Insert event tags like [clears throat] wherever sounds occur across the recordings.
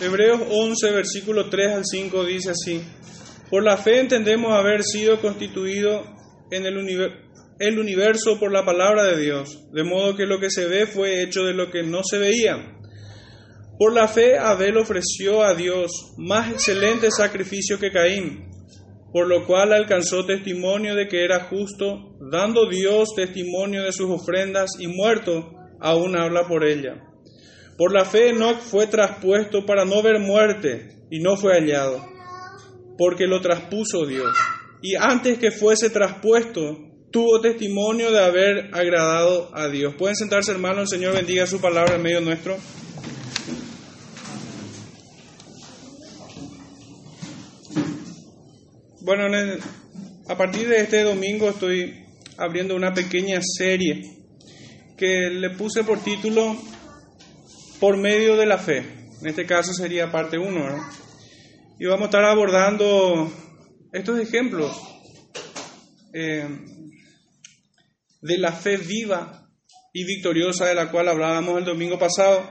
Hebreos 11, versículo 3 al 5 dice así, por la fe entendemos haber sido constituido en el, el universo por la palabra de Dios, de modo que lo que se ve fue hecho de lo que no se veía. Por la fe Abel ofreció a Dios más excelente sacrificio que Caín, por lo cual alcanzó testimonio de que era justo, dando Dios testimonio de sus ofrendas y muerto, aún habla por ella. Por la fe Enoch fue traspuesto para no ver muerte y no fue hallado, porque lo traspuso Dios. Y antes que fuese traspuesto, tuvo testimonio de haber agradado a Dios. Pueden sentarse hermanos, el Señor bendiga su palabra en medio nuestro. Bueno, a partir de este domingo estoy abriendo una pequeña serie que le puse por título por medio de la fe. En este caso sería parte 1, Y vamos a estar abordando estos ejemplos eh, de la fe viva y victoriosa de la cual hablábamos el domingo pasado.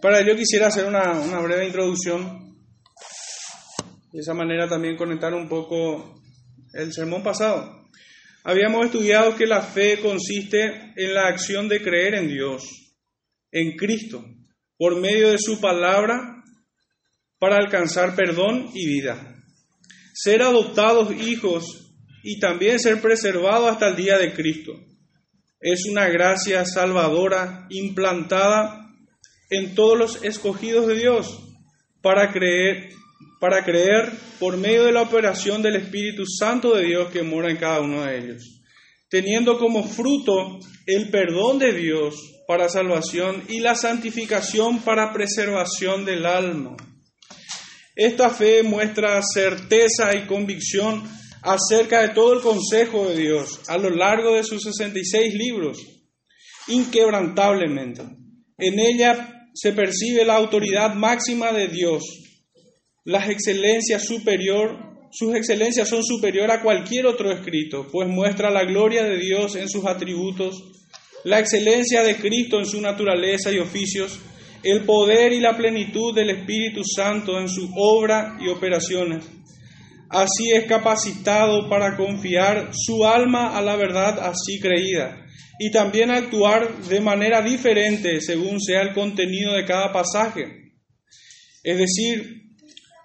Para ello quisiera hacer una, una breve introducción. De esa manera también conectar un poco el sermón pasado. Habíamos estudiado que la fe consiste en la acción de creer en Dios en Cristo, por medio de su palabra, para alcanzar perdón y vida. Ser adoptados hijos y también ser preservados hasta el día de Cristo. Es una gracia salvadora implantada en todos los escogidos de Dios para creer, para creer por medio de la operación del Espíritu Santo de Dios que mora en cada uno de ellos, teniendo como fruto el perdón de Dios para salvación y la santificación para preservación del alma. Esta fe muestra certeza y convicción acerca de todo el consejo de Dios a lo largo de sus 66 libros, inquebrantablemente. En ella se percibe la autoridad máxima de Dios, las excelencias superior, sus excelencias son superior a cualquier otro escrito, pues muestra la gloria de Dios en sus atributos la excelencia de Cristo en su naturaleza y oficios, el poder y la plenitud del Espíritu Santo en su obra y operaciones. Así es capacitado para confiar su alma a la verdad así creída y también actuar de manera diferente según sea el contenido de cada pasaje. Es decir,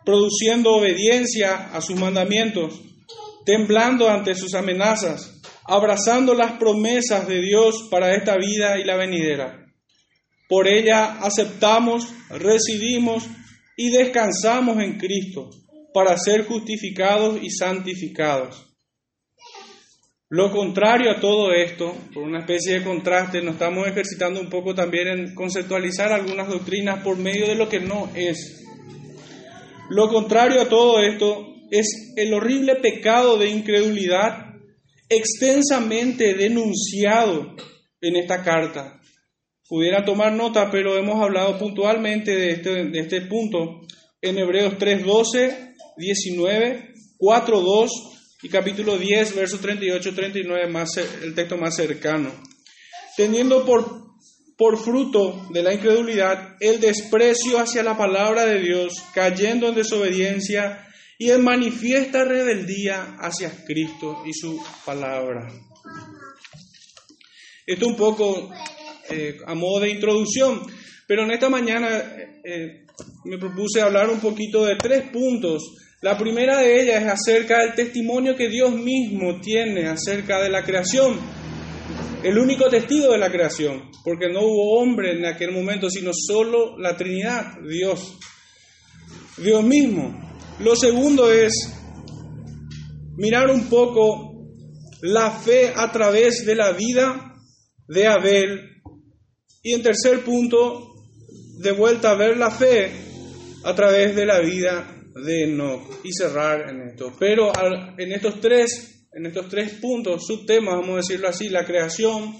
produciendo obediencia a sus mandamientos, temblando ante sus amenazas, abrazando las promesas de Dios para esta vida y la venidera. Por ella aceptamos, recibimos y descansamos en Cristo para ser justificados y santificados. Lo contrario a todo esto, por una especie de contraste, nos estamos ejercitando un poco también en conceptualizar algunas doctrinas por medio de lo que no es. Lo contrario a todo esto es el horrible pecado de incredulidad extensamente denunciado en esta carta. Pudiera tomar nota, pero hemos hablado puntualmente de este, de este punto en Hebreos 3.12, 19, 4.2 y capítulo 10, verso 38-39, más, el texto más cercano. Teniendo por, por fruto de la incredulidad el desprecio hacia la palabra de Dios, cayendo en desobediencia, y en manifiesta rebeldía hacia Cristo y su palabra. Esto un poco eh, a modo de introducción, pero en esta mañana eh, me propuse hablar un poquito de tres puntos. La primera de ellas es acerca del testimonio que Dios mismo tiene acerca de la creación. El único testigo de la creación, porque no hubo hombre en aquel momento, sino solo la Trinidad, Dios. Dios mismo. Lo segundo es mirar un poco la fe a través de la vida de Abel. Y en tercer punto, de vuelta a ver la fe a través de la vida de Enoch y cerrar en esto. Pero en estos tres, en estos tres puntos, subtemas, vamos a decirlo así, la creación,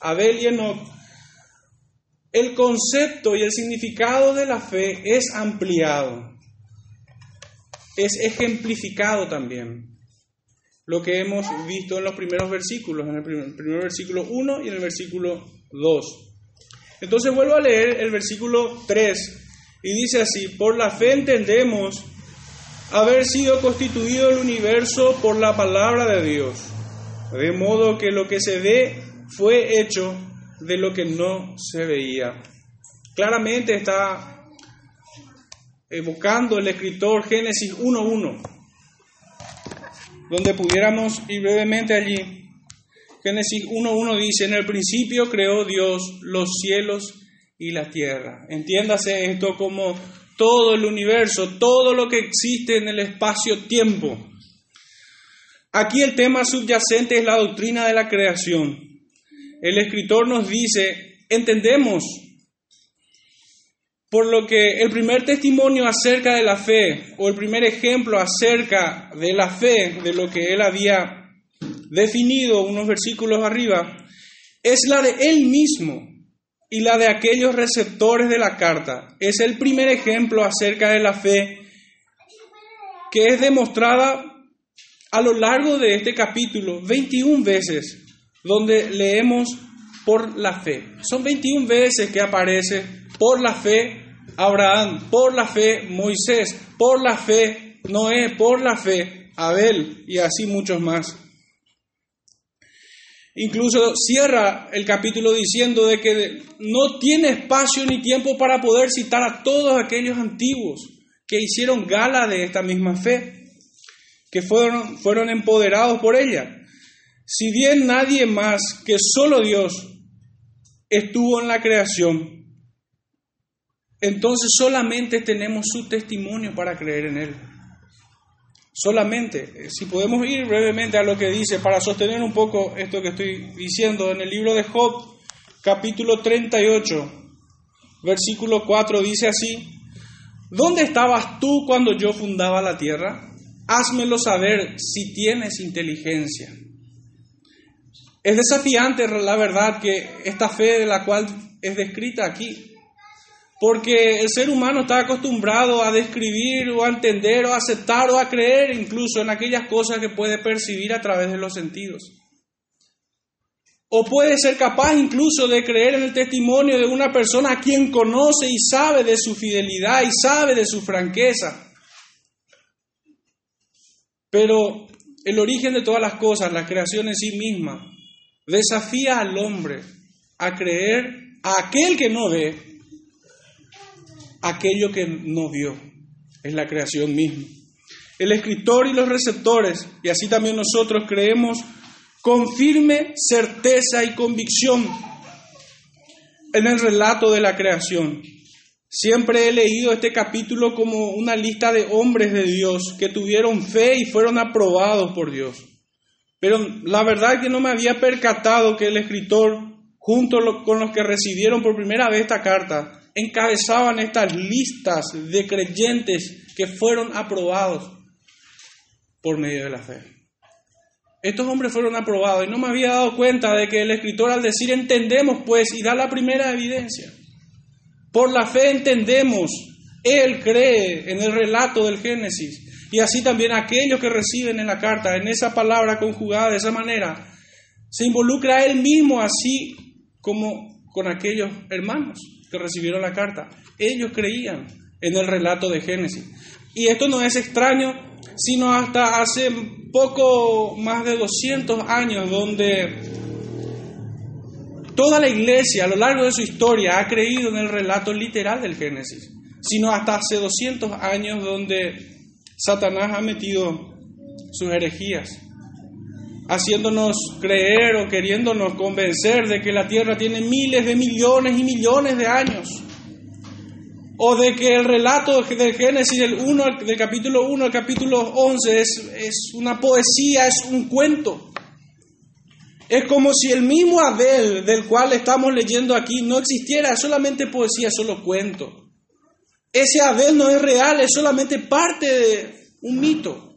Abel y Enoch, el concepto y el significado de la fe es ampliado es ejemplificado también. Lo que hemos visto en los primeros versículos, en el primer, versículo 1 y en el versículo 2. Entonces vuelvo a leer el versículo 3 y dice así, por la fe entendemos haber sido constituido el universo por la palabra de Dios, de modo que lo que se ve fue hecho de lo que no se veía. Claramente está evocando el escritor Génesis 1.1, donde pudiéramos ir brevemente allí. Génesis 1.1 dice, en el principio creó Dios los cielos y la tierra. Entiéndase esto como todo el universo, todo lo que existe en el espacio-tiempo. Aquí el tema subyacente es la doctrina de la creación. El escritor nos dice, entendemos por lo que el primer testimonio acerca de la fe, o el primer ejemplo acerca de la fe, de lo que él había definido unos versículos arriba, es la de él mismo y la de aquellos receptores de la carta. Es el primer ejemplo acerca de la fe que es demostrada a lo largo de este capítulo 21 veces, donde leemos por la fe. Son 21 veces que aparece por la fe Abraham, por la fe Moisés, por la fe Noé, por la fe Abel y así muchos más. Incluso cierra el capítulo diciendo de que no tiene espacio ni tiempo para poder citar a todos aquellos antiguos que hicieron gala de esta misma fe, que fueron, fueron empoderados por ella. Si bien nadie más que solo Dios estuvo en la creación, entonces solamente tenemos su testimonio para creer en Él. Solamente, eh, si podemos ir brevemente a lo que dice para sostener un poco esto que estoy diciendo en el libro de Job, capítulo 38, versículo 4, dice así, ¿dónde estabas tú cuando yo fundaba la tierra? Házmelo saber si tienes inteligencia. Es desafiante la verdad que esta fe de la cual es descrita aquí porque el ser humano está acostumbrado a describir o a entender o a aceptar o a creer incluso en aquellas cosas que puede percibir a través de los sentidos. O puede ser capaz incluso de creer en el testimonio de una persona a quien conoce y sabe de su fidelidad y sabe de su franqueza. Pero el origen de todas las cosas, la creación en sí misma, desafía al hombre a creer a aquel que no ve aquello que no vio, es la creación misma. El escritor y los receptores, y así también nosotros creemos con firme certeza y convicción en el relato de la creación. Siempre he leído este capítulo como una lista de hombres de Dios que tuvieron fe y fueron aprobados por Dios. Pero la verdad es que no me había percatado que el escritor, junto con los que recibieron por primera vez esta carta, encabezaban estas listas de creyentes que fueron aprobados por medio de la fe. Estos hombres fueron aprobados y no me había dado cuenta de que el escritor al decir entendemos pues y da la primera evidencia. Por la fe entendemos, él cree en el relato del Génesis y así también aquellos que reciben en la carta, en esa palabra conjugada de esa manera, se involucra él mismo así como con aquellos hermanos que recibieron la carta. Ellos creían en el relato de Génesis. Y esto no es extraño, sino hasta hace poco más de 200 años, donde toda la iglesia a lo largo de su historia ha creído en el relato literal del Génesis, sino hasta hace 200 años donde Satanás ha metido sus herejías haciéndonos creer o queriéndonos convencer de que la Tierra tiene miles de millones y millones de años. O de que el relato del Génesis del, 1, del capítulo 1 al capítulo 11 es, es una poesía, es un cuento. Es como si el mismo Abel del cual estamos leyendo aquí no existiera, es solamente poesía, es solo cuento. Ese Abel no es real, es solamente parte de un mito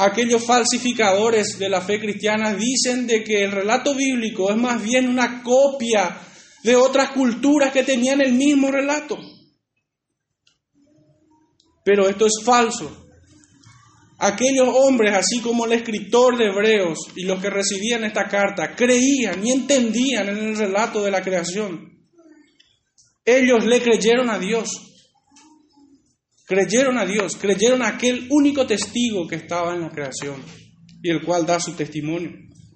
aquellos falsificadores de la fe cristiana dicen de que el relato bíblico es más bien una copia de otras culturas que tenían el mismo relato. Pero esto es falso. Aquellos hombres, así como el escritor de Hebreos y los que recibían esta carta, creían y entendían en el relato de la creación. Ellos le creyeron a Dios. Creyeron a Dios, creyeron a aquel único testigo que estaba en la creación y el cual da su testimonio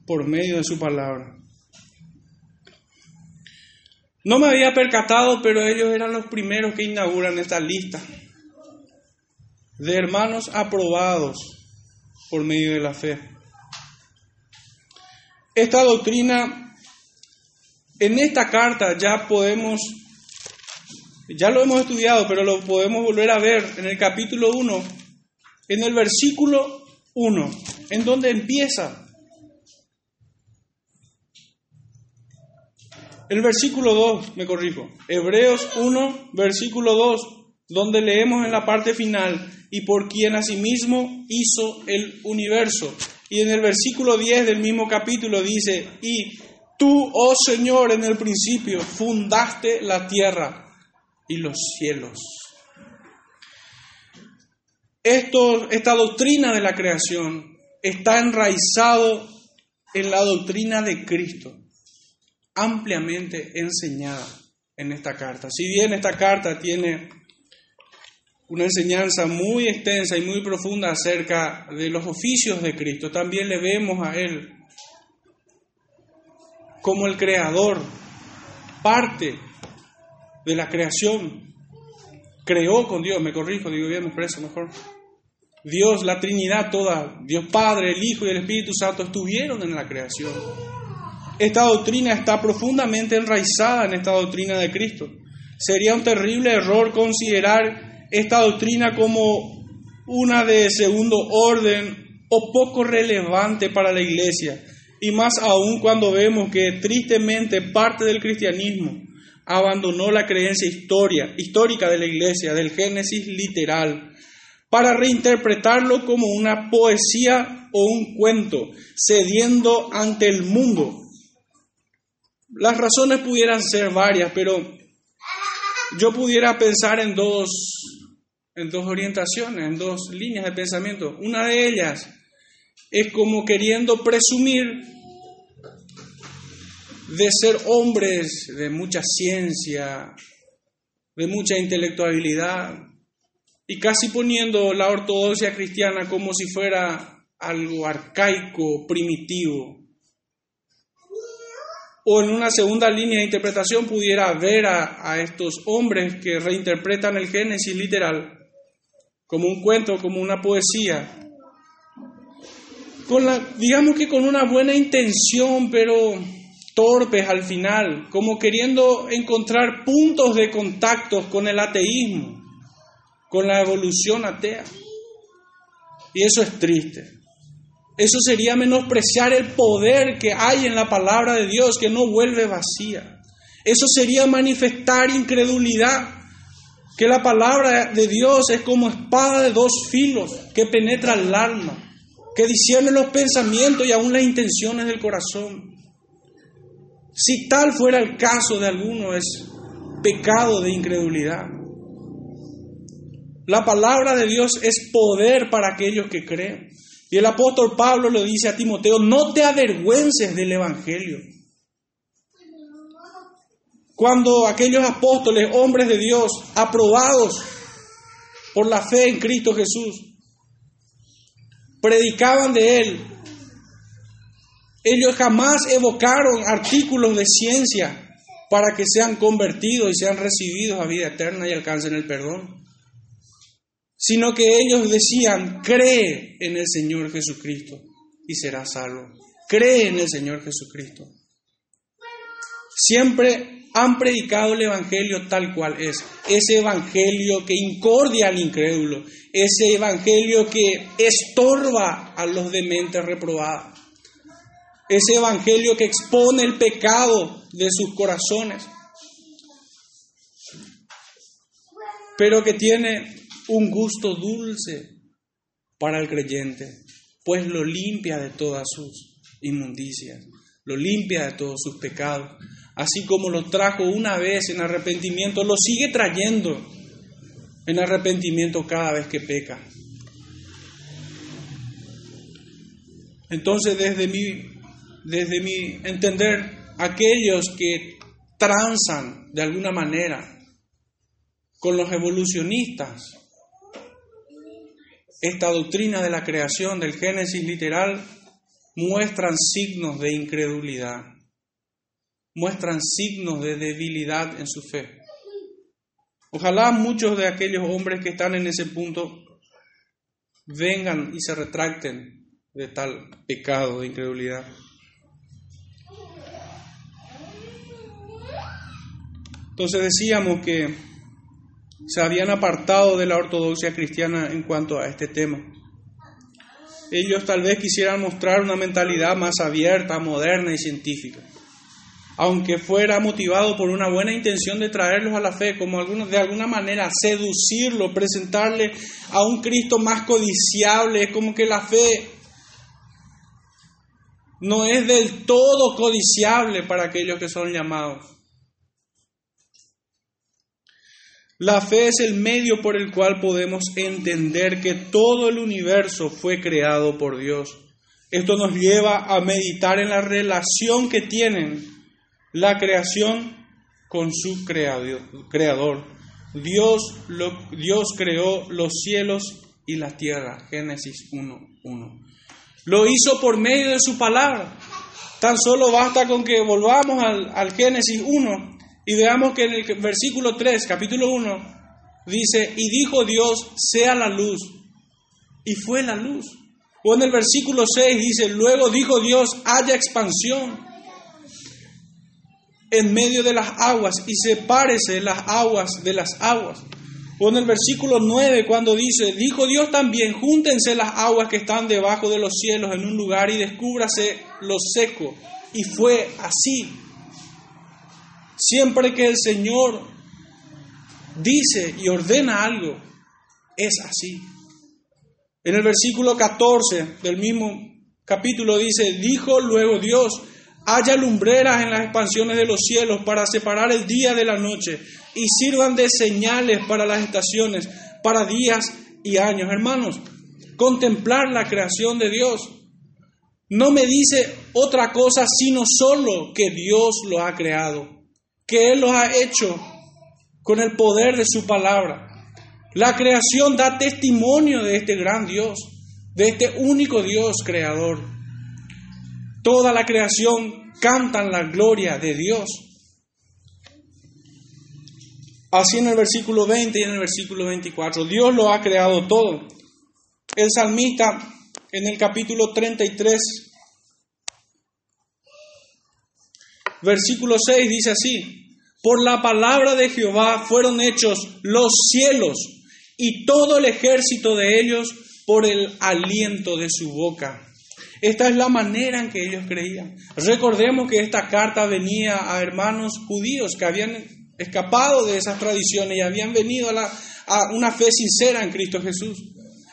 por medio de su palabra. No me había percatado, pero ellos eran los primeros que inauguran esta lista de hermanos aprobados por medio de la fe. Esta doctrina, en esta carta ya podemos, ya lo hemos estudiado, pero lo podemos volver a ver en el capítulo 1, en el versículo 1, en donde empieza. El versículo 2, me corrijo, Hebreos 1, versículo 2, donde leemos en la parte final, y por quien asimismo hizo el universo. Y en el versículo 10 del mismo capítulo dice, y tú, oh Señor, en el principio fundaste la tierra y los cielos. Esta doctrina de la creación está enraizado en la doctrina de Cristo, ampliamente enseñada en esta carta. Si bien esta carta tiene una enseñanza muy extensa y muy profunda acerca de los oficios de Cristo. También le vemos a Él como el creador, parte de la creación. Creó con Dios, me corrijo, digo bien, me expreso mejor. Dios, la Trinidad toda, Dios Padre, el Hijo y el Espíritu Santo estuvieron en la creación. Esta doctrina está profundamente enraizada en esta doctrina de Cristo. Sería un terrible error considerar esta doctrina como una de segundo orden o poco relevante para la iglesia. Y más aún cuando vemos que tristemente parte del cristianismo abandonó la creencia historia, histórica de la iglesia, del Génesis literal, para reinterpretarlo como una poesía o un cuento, cediendo ante el mundo. Las razones pudieran ser varias, pero yo pudiera pensar en dos en dos orientaciones, en dos líneas de pensamiento. Una de ellas es como queriendo presumir de ser hombres de mucha ciencia, de mucha intelectualidad, y casi poniendo la ortodoxia cristiana como si fuera algo arcaico, primitivo. O en una segunda línea de interpretación pudiera ver a, a estos hombres que reinterpretan el Génesis literal como un cuento, como una poesía. Con la, digamos que con una buena intención, pero torpes al final, como queriendo encontrar puntos de contacto con el ateísmo, con la evolución atea. Y eso es triste. Eso sería menospreciar el poder que hay en la palabra de Dios, que no vuelve vacía. Eso sería manifestar incredulidad que la palabra de Dios es como espada de dos filos que penetra el alma, que discierne los pensamientos y aún las intenciones del corazón. Si tal fuera el caso de alguno, es pecado de incredulidad. La palabra de Dios es poder para aquellos que creen. Y el apóstol Pablo le dice a Timoteo, no te avergüences del Evangelio cuando aquellos apóstoles, hombres de Dios, aprobados por la fe en Cristo Jesús, predicaban de Él, ellos jamás evocaron artículos de ciencia para que sean convertidos y sean recibidos a vida eterna y alcancen el perdón, sino que ellos decían, cree en el Señor Jesucristo y serás salvo. Cree en el Señor Jesucristo. Siempre han predicado el Evangelio tal cual es. Ese Evangelio que incordia al incrédulo. Ese Evangelio que estorba a los dementes reprobados. Ese Evangelio que expone el pecado de sus corazones. Pero que tiene un gusto dulce para el creyente, pues lo limpia de todas sus inmundicias, lo limpia de todos sus pecados así como lo trajo una vez en arrepentimiento, lo sigue trayendo en arrepentimiento cada vez que peca. Entonces, desde mi, desde mi entender, aquellos que transan de alguna manera con los evolucionistas, esta doctrina de la creación del Génesis literal muestran signos de incredulidad, muestran signos de debilidad en su fe. Ojalá muchos de aquellos hombres que están en ese punto vengan y se retracten de tal pecado de incredulidad. Entonces decíamos que se habían apartado de la ortodoxia cristiana en cuanto a este tema. Ellos tal vez quisieran mostrar una mentalidad más abierta, moderna y científica, aunque fuera motivado por una buena intención de traerlos a la fe, como algunos, de alguna manera seducirlo, presentarle a un Cristo más codiciable, es como que la fe no es del todo codiciable para aquellos que son llamados. La fe es el medio por el cual podemos entender que todo el universo fue creado por Dios. Esto nos lleva a meditar en la relación que tienen la creación con su creador. Dios, Dios creó los cielos y la tierra. Génesis 1.1. Lo hizo por medio de su palabra. Tan solo basta con que volvamos al, al Génesis 1 y veamos que en el versículo 3, capítulo 1, dice, y dijo Dios, sea la luz. Y fue la luz. O en el versículo 6 dice, luego dijo Dios, haya expansión en medio de las aguas y sepárese las aguas de las aguas. O en el versículo 9 cuando dice, dijo Dios también, júntense las aguas que están debajo de los cielos en un lugar y descúbrase lo seco. Y fue así. Siempre que el Señor dice y ordena algo, es así. En el versículo 14 del mismo capítulo dice, dijo luego Dios, haya lumbreras en las expansiones de los cielos para separar el día de la noche y sirvan de señales para las estaciones, para días y años. Hermanos, contemplar la creación de Dios no me dice otra cosa sino solo que Dios lo ha creado que Él los ha hecho con el poder de su palabra. La creación da testimonio de este gran Dios, de este único Dios creador. Toda la creación canta la gloria de Dios. Así en el versículo 20 y en el versículo 24, Dios lo ha creado todo. El salmista en el capítulo 33 Versículo 6 dice así, por la palabra de Jehová fueron hechos los cielos y todo el ejército de ellos por el aliento de su boca. Esta es la manera en que ellos creían. Recordemos que esta carta venía a hermanos judíos que habían escapado de esas tradiciones y habían venido a, la, a una fe sincera en Cristo Jesús.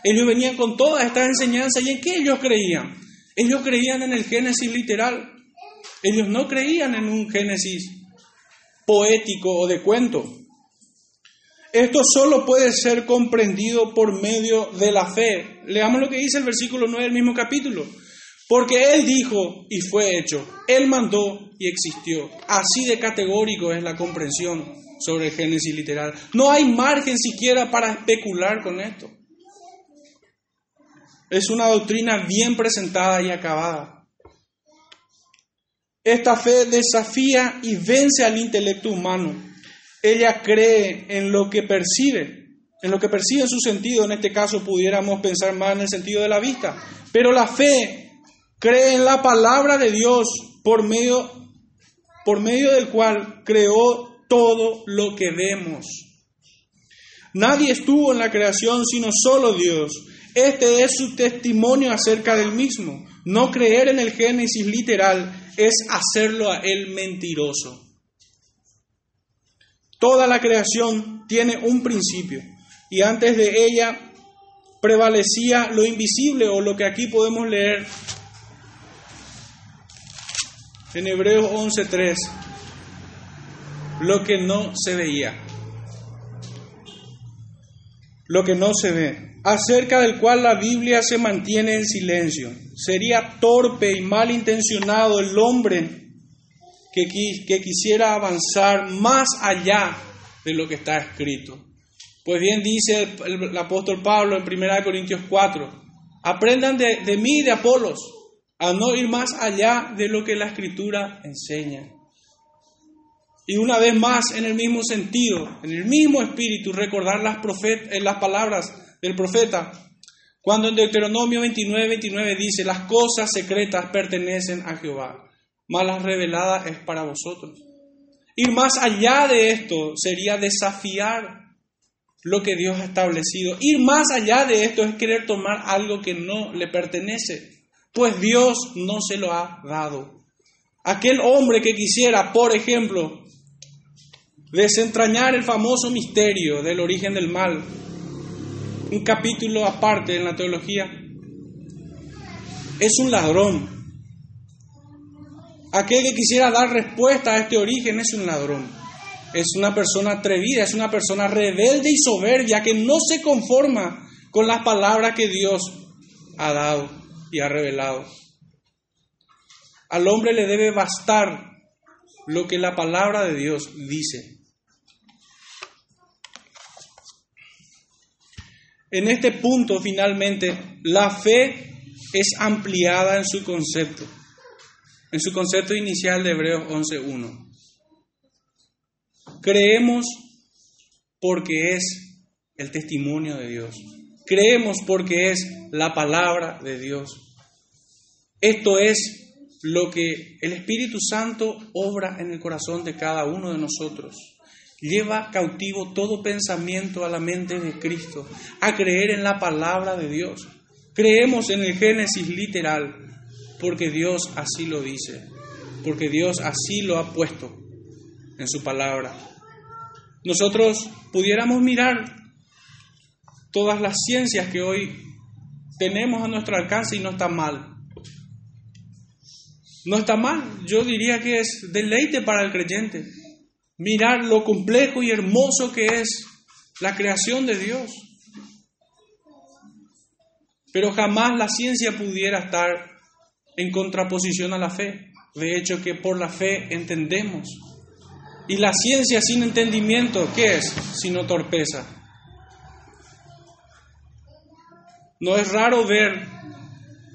Ellos venían con todas estas enseñanzas y en qué ellos creían. Ellos creían en el Génesis literal. Ellos no creían en un Génesis poético o de cuento. Esto solo puede ser comprendido por medio de la fe. Leamos lo que dice el versículo 9 del mismo capítulo. Porque Él dijo y fue hecho. Él mandó y existió. Así de categórico es la comprensión sobre el Génesis literal. No hay margen siquiera para especular con esto. Es una doctrina bien presentada y acabada. Esta fe desafía y vence al intelecto humano. Ella cree en lo que percibe, en lo que percibe en su sentido. En este caso pudiéramos pensar más en el sentido de la vista. Pero la fe cree en la palabra de Dios por medio, por medio del cual creó todo lo que vemos. Nadie estuvo en la creación sino solo Dios. Este es su testimonio acerca del mismo. No creer en el Génesis literal es hacerlo a Él mentiroso. Toda la creación tiene un principio y antes de ella prevalecía lo invisible o lo que aquí podemos leer en Hebreos 11:3, lo que no se veía. lo que no se ve, acerca del cual la Biblia se mantiene en silencio. Sería torpe y malintencionado el hombre que, que quisiera avanzar más allá de lo que está escrito. Pues bien dice el, apóstol Pablo en 1 Corintios 4, aprendan de, de mí de Apolos a no ir más allá de lo que la escritura enseña. Y una vez más, en el mismo sentido, en el mismo espíritu, recordar las, profet las palabras del profeta, cuando en Deuteronomio 29, 29 dice, las cosas secretas pertenecen a Jehová, mas las reveladas es para vosotros. Ir más allá de esto sería desafiar lo que Dios ha establecido. Ir más allá de esto es querer tomar algo que no le pertenece, pues Dios no se lo ha dado. Aquel hombre que quisiera, por ejemplo, desentrañar el famoso misterio del origen del mal, un capítulo aparte en la teología, es un ladrón. Aquel que quisiera dar respuesta a este origen es un ladrón es una persona atrevida, es una persona rebelde y soberbia que no se conforma con las palabras que Dios ha dado y ha revelado. Al hombre le debe bastar lo que la palabra de Dios dice. En este punto, finalmente, la fe es ampliada en su concepto, en su concepto inicial de Hebreos 11.1. Creemos porque es el testimonio de Dios. Creemos porque es la palabra de Dios. Esto es lo que el Espíritu Santo obra en el corazón de cada uno de nosotros. Lleva cautivo todo pensamiento a la mente de Cristo, a creer en la palabra de Dios. Creemos en el Génesis literal, porque Dios así lo dice, porque Dios así lo ha puesto en su palabra nosotros pudiéramos mirar todas las ciencias que hoy tenemos a nuestro alcance y no está mal. No está mal, yo diría que es deleite para el creyente mirar lo complejo y hermoso que es la creación de Dios. Pero jamás la ciencia pudiera estar en contraposición a la fe. De hecho, que por la fe entendemos y la ciencia sin entendimiento, ¿qué es? Sino torpeza. No es raro ver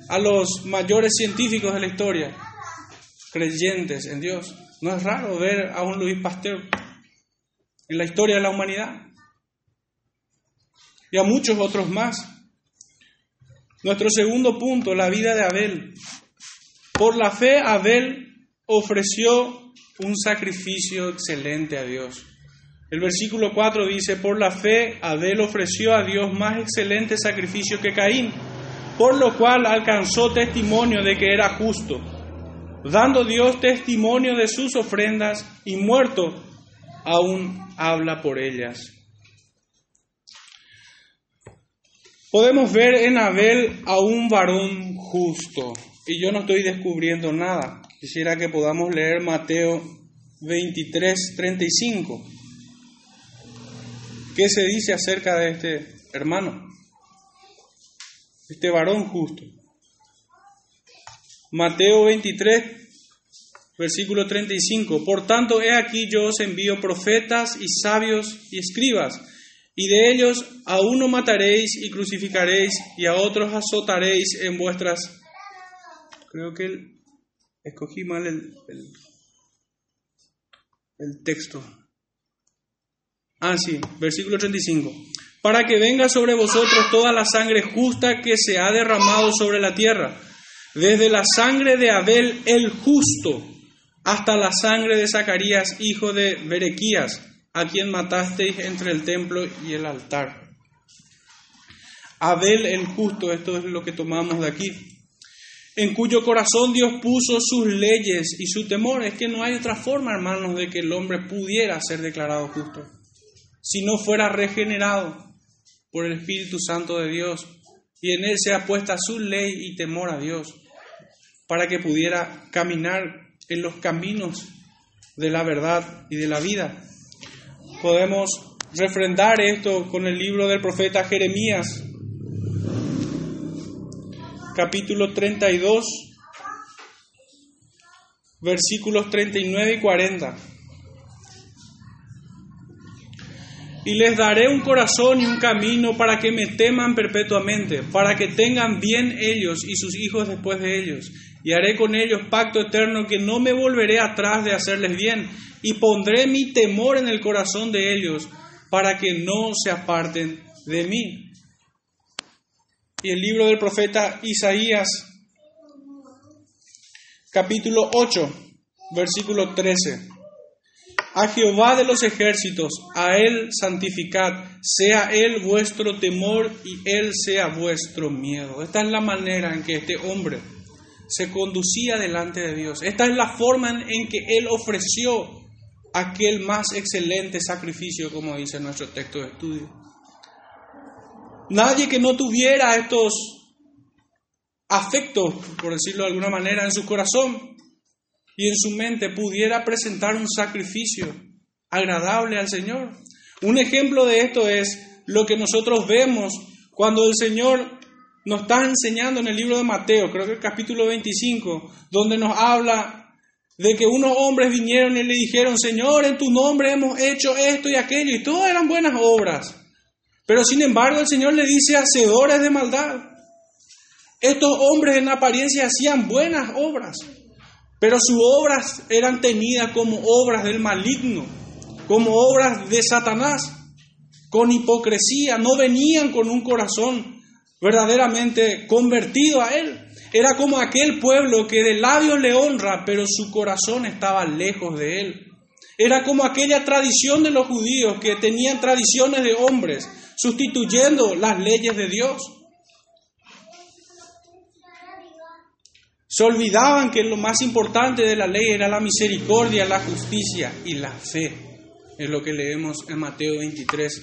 a los mayores científicos de la historia creyentes en Dios. No es raro ver a un Luis Pasteur en la historia de la humanidad. Y a muchos otros más. Nuestro segundo punto, la vida de Abel. Por la fe Abel ofreció un sacrificio excelente a Dios. El versículo 4 dice, por la fe Abel ofreció a Dios más excelente sacrificio que Caín, por lo cual alcanzó testimonio de que era justo, dando Dios testimonio de sus ofrendas y muerto aún habla por ellas. Podemos ver en Abel a un varón justo, y yo no estoy descubriendo nada. Quisiera que podamos leer Mateo 23, 35. ¿Qué se dice acerca de este hermano? Este varón justo. Mateo 23, versículo 35. Por tanto, he aquí yo os envío profetas y sabios y escribas, y de ellos a uno mataréis y crucificaréis, y a otros azotaréis en vuestras... Creo que escogí mal el, el, texto. Ah, sí, versículo 35. Para que venga sobre vosotros toda la sangre justa que se ha derramado sobre la tierra, desde la sangre de Abel el justo hasta la sangre de Zacarías, hijo de Berequías, a quien matasteis entre el templo y el altar. Abel el justo, esto es lo que tomamos de aquí en cuyo corazón Dios puso sus leyes y su temor. Es que no hay otra forma, hermanos, de que el hombre pudiera ser declarado justo, si no fuera regenerado por el Espíritu Santo de Dios y en él sea puesta su ley y temor a Dios, para que pudiera caminar en los caminos de la verdad y de la vida. Podemos refrendar esto con el libro del profeta Jeremías, capítulo 32, versículos 39 y 40. Y les daré un corazón y un camino para que me teman perpetuamente, para que tengan bien ellos y sus hijos después de ellos. Y haré con ellos pacto eterno que no me volveré atrás de hacerles bien, y pondré mi temor en el corazón de ellos, para que no se aparten de mí. Y el libro del profeta Isaías, capítulo 8, versículo 13. A Jehová de los ejércitos, a Él santificad, sea Él vuestro temor y Él sea vuestro miedo. Esta es la manera en que este hombre se conducía delante de Dios. Esta es la forma en que Él ofreció aquel más excelente sacrificio, como dice nuestro texto de estudio. Nadie que no tuviera estos afectos, por decirlo de alguna manera, en su corazón, y en su mente pudiera presentar un sacrificio agradable al Señor. Un ejemplo de esto es lo que nosotros vemos cuando el Señor nos está enseñando en el libro de Mateo, creo que el capítulo 25, donde nos habla de que unos hombres vinieron y le dijeron, Señor, en tu nombre hemos hecho esto y aquello, y todas eran buenas obras. Pero sin embargo el Señor le dice, hacedores de maldad. Estos hombres en apariencia hacían buenas obras, pero sus obras eran tenidas como obras del maligno, como obras de Satanás, con hipocresía, no venían con un corazón verdaderamente convertido a él. Era como aquel pueblo que de labios le honra, pero su corazón estaba lejos de él. Era como aquella tradición de los judíos que tenían tradiciones de hombres, sustituyendo las leyes de Dios. Se olvidaban que lo más importante de la ley era la misericordia, la justicia y la fe. Es lo que leemos en Mateo 23.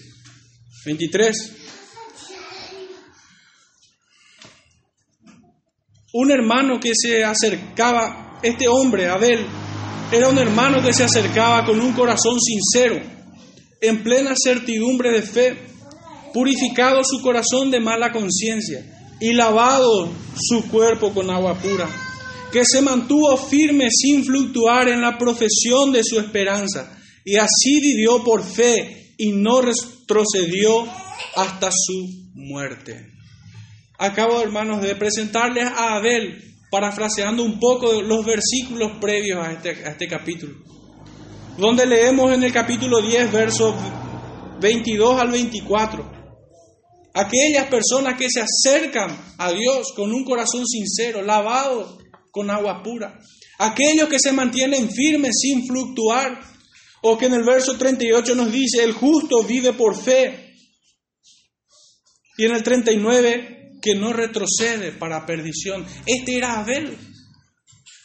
23. Un hermano que se acercaba, este hombre, Abel, era un hermano que se acercaba con un corazón sincero, en plena certidumbre de fe, purificado su corazón de mala conciencia y lavado su cuerpo con agua pura que se mantuvo firme sin fluctuar en la profesión de su esperanza, y así vivió por fe y no retrocedió hasta su muerte. Acabo, hermanos, de presentarles a Abel, parafraseando un poco los versículos previos a este, a este capítulo, donde leemos en el capítulo 10, versos 22 al 24. Aquellas personas que se acercan a Dios con un corazón sincero, lavado con agua pura. Aquellos que se mantienen firmes sin fluctuar, o que en el verso 38 nos dice, el justo vive por fe. Y en el 39, que no retrocede para perdición. Este era Abel.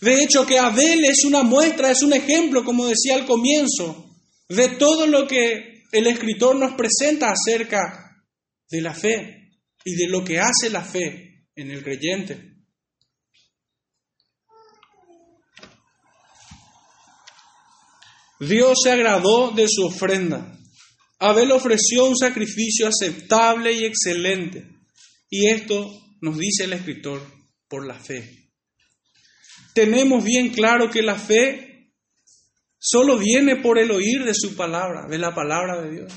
De hecho, que Abel es una muestra, es un ejemplo, como decía al comienzo, de todo lo que el escritor nos presenta acerca de la fe y de lo que hace la fe en el creyente. Dios se agradó de su ofrenda. Abel ofreció un sacrificio aceptable y excelente. Y esto nos dice el escritor por la fe. Tenemos bien claro que la fe solo viene por el oír de su palabra, de la palabra de Dios.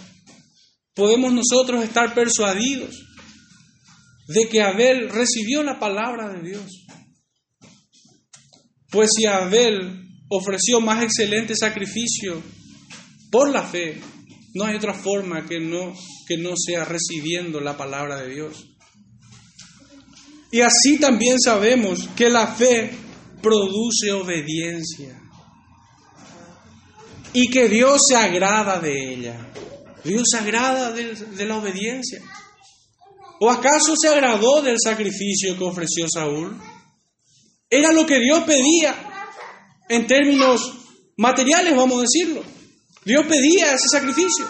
Podemos nosotros estar persuadidos de que Abel recibió la palabra de Dios. Pues si Abel ofreció más excelente sacrificio por la fe. No hay otra forma que no, que no sea recibiendo la palabra de Dios. Y así también sabemos que la fe produce obediencia y que Dios se agrada de ella. Dios se agrada de, de la obediencia. ¿O acaso se agradó del sacrificio que ofreció Saúl? Era lo que Dios pedía en términos materiales, vamos a decirlo. Dios pedía ese sacrificio.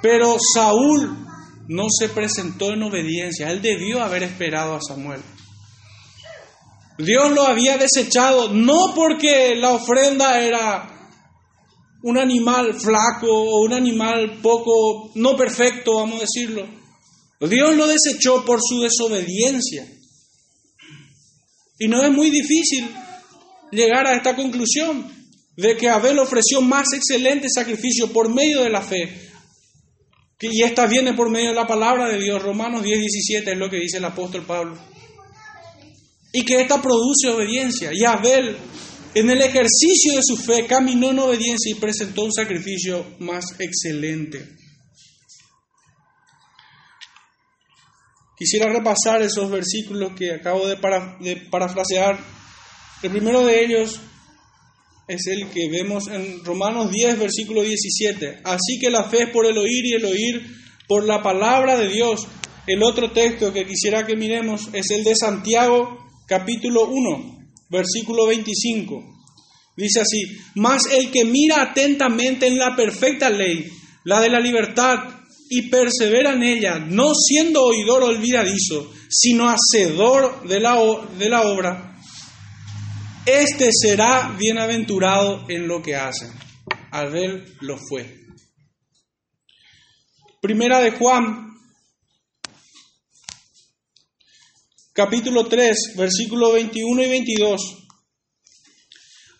Pero Saúl no se presentó en obediencia. Él debió haber esperado a Samuel. Dios lo había desechado no porque la ofrenda era un animal flaco o un animal poco, no perfecto, vamos a decirlo. Dios lo desechó por su desobediencia. Y no es muy difícil llegar a esta conclusión de que Abel ofreció más excelente sacrificio por medio de la fe. Y esta viene por medio de la palabra de Dios. Romanos 10, 17 es lo que dice el apóstol Pablo. Y que esta produce obediencia. Y Abel, en el ejercicio de su fe, caminó en obediencia y presentó un sacrificio más excelente. Quisiera repasar esos versículos que acabo de, parafrasear. El primero de ellos es el que vemos en Romanos 10, versículo 17. Así que la fe es por el oír y el oír por la palabra de Dios. El otro texto que quisiera que miremos es el de Santiago, capítulo 1, versículo 25. Dice así, mas el que mira atentamente en la perfecta ley, la de la libertad, y persevera en ella, no siendo oidor olvidadizo, sino hacedor de la, de la obra, este será bienaventurado en lo que hace. Abel lo fue. Primera de Juan, capítulo 3, versículos 21 y 22.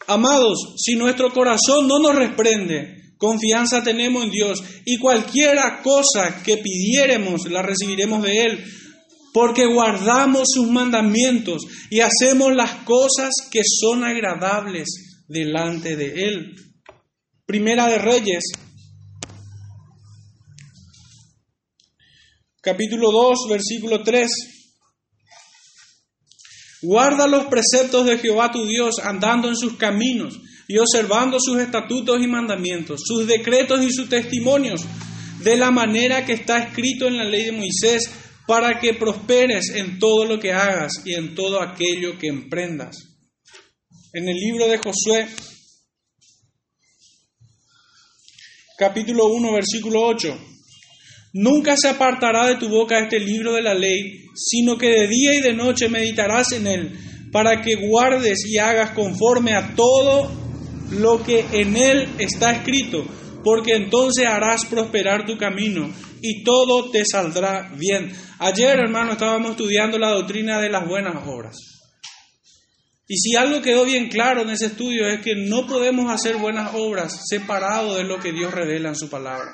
Amados, si nuestro corazón no nos reprende, Confianza tenemos en Dios y cualquiera cosa que pidiéremos la recibiremos de Él, porque guardamos sus mandamientos y hacemos las cosas que son agradables delante de Él. Primera de Reyes, capítulo 2, versículo 3. Guarda los preceptos de Jehová tu Dios andando en sus caminos y observando sus estatutos y mandamientos, sus decretos y sus testimonios, de la manera que está escrito en la ley de Moisés, para que prosperes en todo lo que hagas y en todo aquello que emprendas. En el libro de Josué, capítulo 1, versículo 8. Nunca se apartará de tu boca este libro de la ley, sino que de día y de noche meditarás en él, para que guardes y hagas conforme a todo lo que en él está escrito, porque entonces harás prosperar tu camino y todo te saldrá bien. Ayer, hermano, estábamos estudiando la doctrina de las buenas obras. Y si algo quedó bien claro en ese estudio es que no podemos hacer buenas obras separado de lo que Dios revela en su palabra.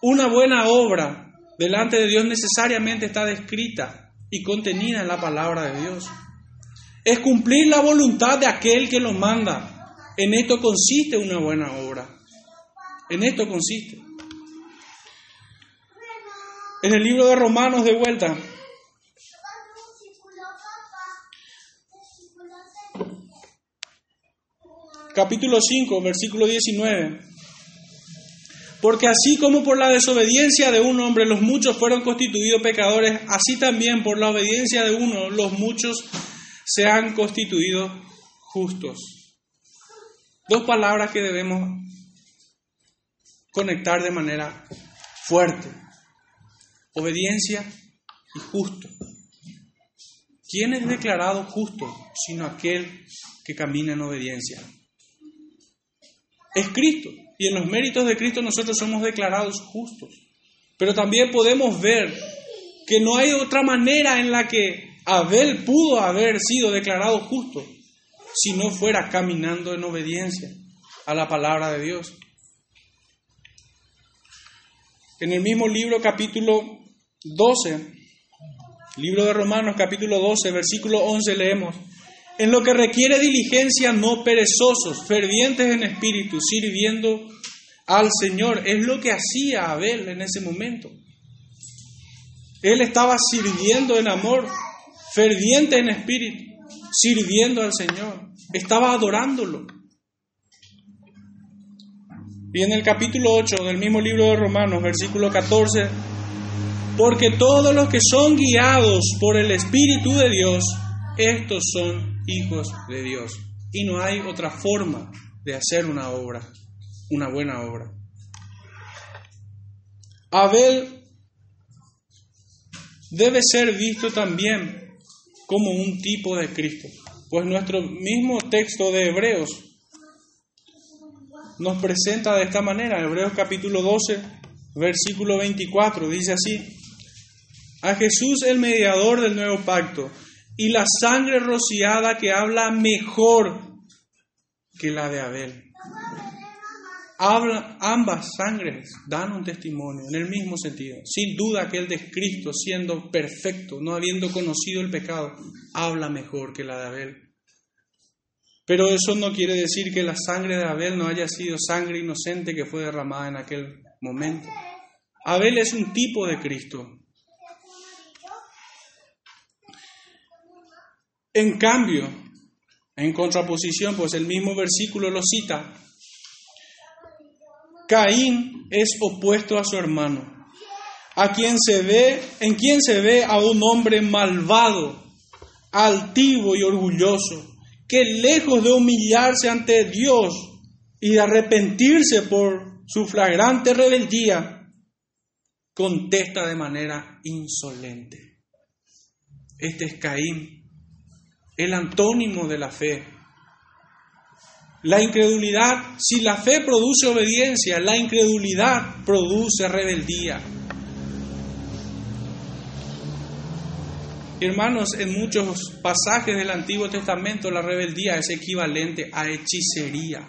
Una buena obra delante de Dios necesariamente está descrita y contenida en la palabra de Dios. Es cumplir la voluntad de aquel que lo manda. En esto consiste una buena obra. En esto consiste. En el libro de Romanos de vuelta. Capítulo 5, versículo 19. Porque así como por la desobediencia de un hombre los muchos fueron constituidos pecadores, así también por la obediencia de uno los muchos se han constituido justos. Dos palabras que debemos conectar de manera fuerte. Obediencia y justo. ¿Quién es declarado justo sino aquel que camina en obediencia? Es Cristo. Y en los méritos de Cristo nosotros somos declarados justos. Pero también podemos ver que no hay otra manera en la que Abel pudo haber sido declarado justo si no fuera caminando en obediencia a la palabra de Dios. En el mismo libro capítulo 12, libro de Romanos capítulo 12, versículo 11 leemos, en lo que requiere diligencia no perezosos, fervientes en espíritu, sirviendo al Señor. Es lo que hacía Abel en ese momento. Él estaba sirviendo en amor, ferviente en espíritu sirviendo al Señor, estaba adorándolo. Y en el capítulo 8 del mismo libro de Romanos, versículo 14, porque todos los que son guiados por el Espíritu de Dios, estos son hijos de Dios. Y no hay otra forma de hacer una obra, una buena obra. Abel debe ser visto también como un tipo de Cristo. Pues nuestro mismo texto de Hebreos, nos presenta de esta manera. Hebreos capítulo 12, versículo 24, dice así, a Jesús el mediador del nuevo pacto y la sangre rociada que habla mejor que la de Abel. Habla, ambas sangres dan un testimonio en el mismo sentido. Sin duda aquel de Cristo, siendo perfecto, no habiendo conocido el pecado, habla mejor que la de Abel. Pero eso no quiere decir que la sangre de Abel no haya sido sangre inocente que fue derramada en aquel momento. Abel es un tipo de Cristo. En cambio, en contraposición, pues el mismo versículo lo cita, Caín es opuesto a su hermano, a quien se ve, en quien se ve a un hombre malvado, altivo y orgulloso, que lejos de humillarse ante Dios y de arrepentirse por su flagrante rebeldía, contesta de manera insolente. Este es Caín, el antónimo de la fe. La incredulidad, si la fe produce obediencia, la incredulidad produce rebeldía. Hermanos, en muchos pasajes del Antiguo Testamento la rebeldía es equivalente a hechicería,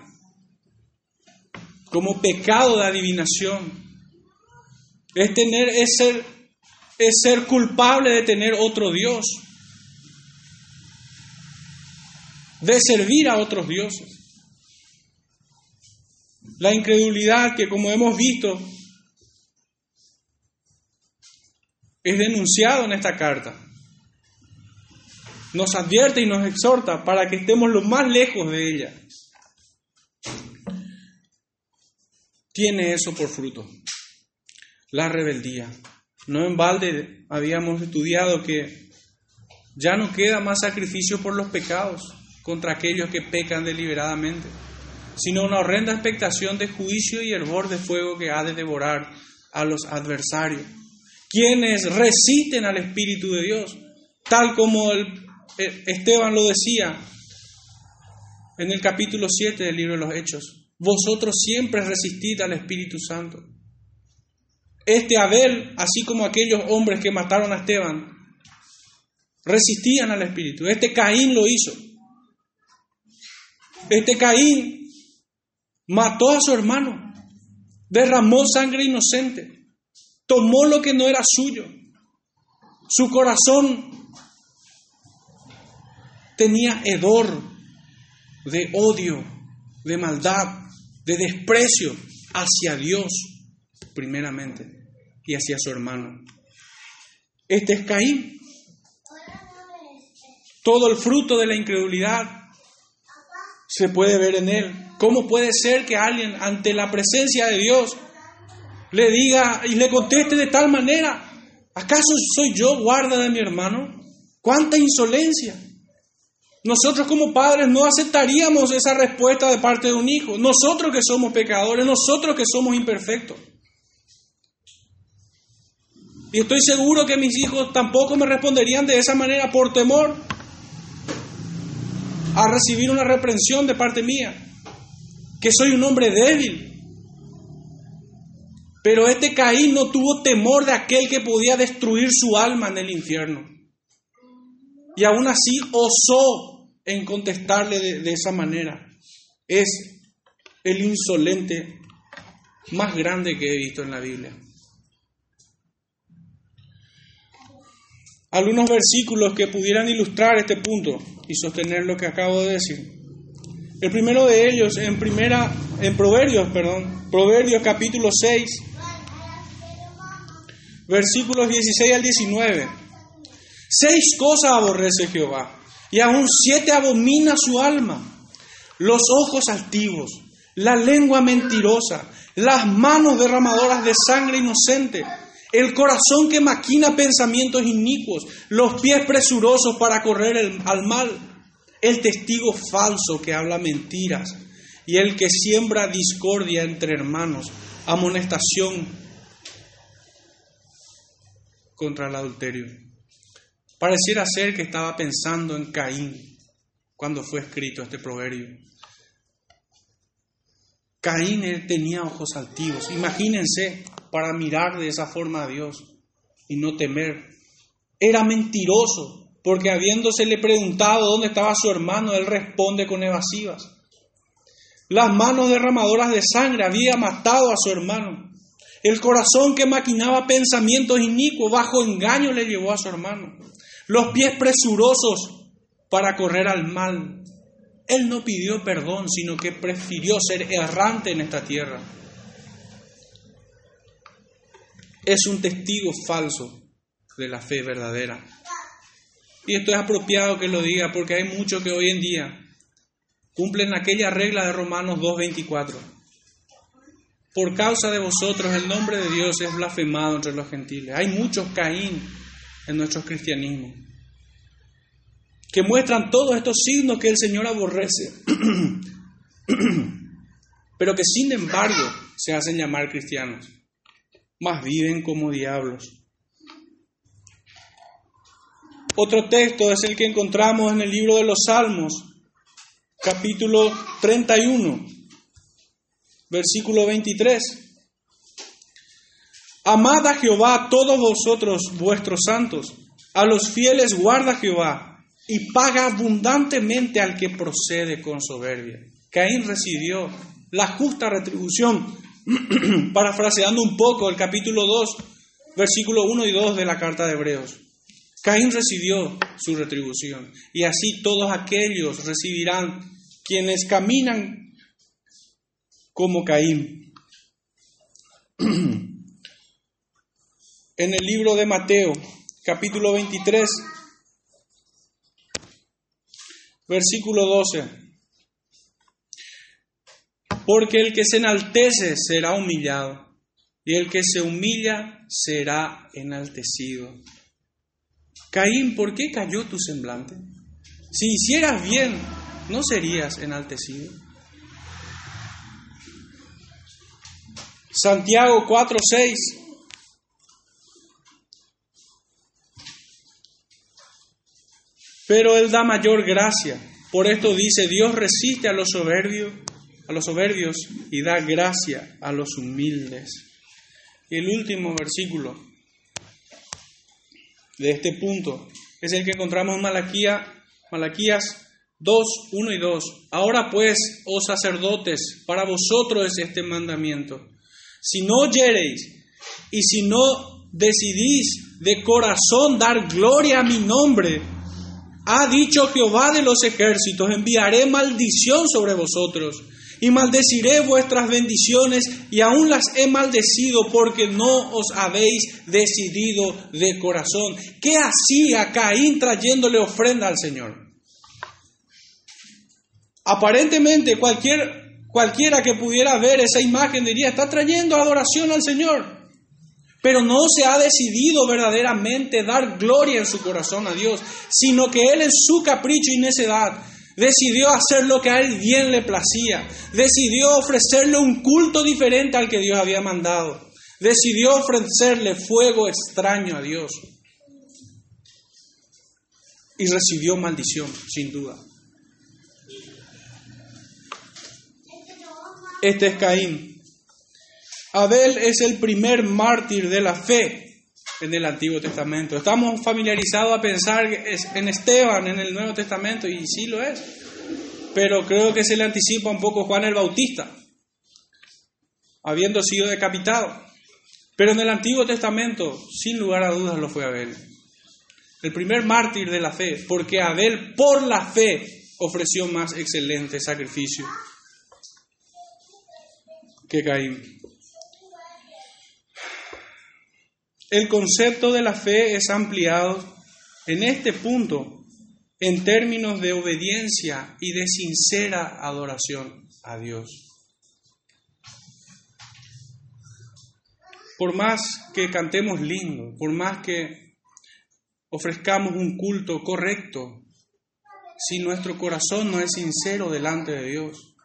como pecado de adivinación. Es tener es ser, es ser culpable de tener otro Dios, de servir a otros dioses. La incredulidad que como hemos visto es denunciado en esta carta nos advierte y nos exhorta para que estemos lo más lejos de ella. Tiene eso por fruto, la rebeldía. No en balde habíamos estudiado que ya no queda más sacrificio por los pecados contra aquellos que pecan deliberadamente, sino una horrenda expectación de juicio y borde de fuego que ha de devorar a los adversarios, quienes resisten al Espíritu de Dios, tal como el Esteban lo decía en el capítulo 7 del libro de los Hechos. Vosotros siempre resistid al Espíritu Santo. Este Abel, así como aquellos hombres que mataron a Esteban, resistían al Espíritu. Este Caín lo hizo. Este Caín mató a su hermano, derramó sangre inocente, tomó lo que no era suyo. Su corazón tenía hedor de odio, de maldad, de desprecio hacia Dios, primeramente, y hacia su hermano. Este es Caín. Todo el fruto de la incredulidad se puede ver en él. ¿Cómo puede ser que alguien ante la presencia de Dios le diga y le conteste de tal manera, ¿acaso soy yo guarda de mi hermano? ¿Cuánta insolencia? Nosotros como padres no aceptaríamos esa respuesta de parte de un hijo. Nosotros que somos pecadores, nosotros que somos imperfectos. Y estoy seguro que mis hijos tampoco me responderían de esa manera por temor a recibir una reprensión de parte mía, que soy un hombre débil. Pero este Caín no tuvo temor de aquel que podía destruir su alma en el infierno. Y aún así osó en contestarle de, esa manera. Es el insolente más grande que he visto en la Biblia. Algunos versículos que pudieran ilustrar este punto y sostener lo que acabo de decir. El primero de ellos en primera en Proverbios, perdón, Proverbios capítulo 6, versículos 16 al 19. Seis cosas aborrece Jehová y aún siete abomina su alma, los ojos altivos, la lengua mentirosa, las manos derramadoras de sangre inocente, el corazón que maquina pensamientos inicuos, los pies presurosos para correr al mal, el testigo falso que habla mentiras y el que siembra discordia entre hermanos, amonestación contra el adulterio. Pareciera ser que estaba pensando en Caín cuando fue escrito este proverbio. Caín tenía ojos altivos. Imagínense para mirar de esa forma a Dios y no temer. Era mentiroso, porque habiéndosele preguntado dónde estaba su hermano, él responde con evasivas. Las manos derramadoras de sangre había matado a su hermano. El corazón que maquinaba pensamientos inicuos bajo engaño le llevó a su hermano. Los pies presurosos para correr al mal. Él no pidió perdón, sino que prefirió ser errante en esta tierra. Es un testigo falso de la fe verdadera. Y esto es apropiado que lo diga porque hay muchos que hoy en día cumplen aquella regla de Romanos 2.24. Por causa de vosotros el nombre de Dios es blasfemado entre los gentiles. Hay muchos Caín en nuestro cristianismo que muestran todos estos signos que el Señor aborrece, [clears throat] pero que sin embargo se hacen llamar cristianos, más viven como diablos. Otro texto es el que encontramos en el libro de los Salmos, capítulo 31, versículo 23. Amad a Jehová todos vosotros vuestros santos, a los fieles guarda Jehová y paga abundantemente al que procede con soberbia. Caín recibió la justa retribución, [clears throat] parafraseando un poco el capítulo 2, versículo 1 y 2 de la carta de Hebreos. Caín recibió su retribución y así todos aquellos recibirán quienes caminan como Caín. [clears throat] En el libro de Mateo, capítulo 23, Versículo 12. Porque el que se enaltece será humillado, y el que se humilla será enaltecido. Caín, ¿por qué cayó tu semblante? Si hicieras bien, ¿no serías enaltecido? Santiago 4:6 pero Él da mayor gracia. Por esto dice, Dios resiste a los soberbios, a los soberbios y da gracia a los humildes. Y el último versículo de este punto es el que encontramos en Malaquía, Malaquías 2, 1 y 2. Ahora pues, oh sacerdotes, para vosotros es este mandamiento. Si no oyereis y si no decidís de corazón dar gloria a mi nombre, ha dicho Jehová de los ejércitos, enviaré maldición sobre vosotros y maldeciré vuestras bendiciones y aún las he maldecido porque no os habéis decidido de corazón. ¿Qué hacía Caín trayéndole ofrenda al Señor? Aparentemente cualquier, cualquiera que pudiera ver esa imagen diría, está trayendo adoración al Señor pero no se ha decidido verdaderamente dar gloria en su corazón a Dios, sino que Él en su capricho y necedad decidió hacer lo que a Él bien le placía, decidió ofrecerle un culto diferente al que Dios había mandado, decidió ofrecerle fuego extraño a Dios y recibió maldición, sin duda. Este es Caín. Abel es el primer mártir de la fe en el Antiguo Testamento. Estamos familiarizados a pensar en Esteban en el Nuevo Testamento y sí lo es, pero creo que se le anticipa un poco Juan el Bautista, habiendo sido decapitado. Pero en el Antiguo Testamento, sin lugar a dudas, lo fue Abel. El primer mártir de la fe, porque Abel por la fe ofreció más excelente sacrificio que Caín. El concepto de la fe es ampliado en este punto en términos de obediencia y de sincera adoración a Dios. Por más que cantemos lindo, por más que ofrezcamos un culto correcto, si nuestro corazón no es sincero delante de Dios,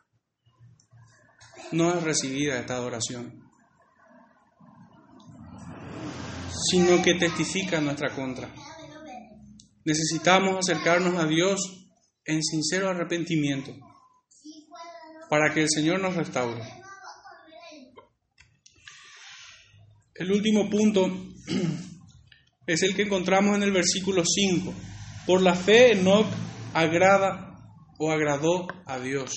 no es recibida esta adoración. sino que testifica en nuestra contra. Necesitamos acercarnos a Dios en sincero arrepentimiento para que el Señor nos restaure. El último punto [clears throat] es el que encontramos en el versículo 5. Por la fe Enoch agrada o agradó a Dios.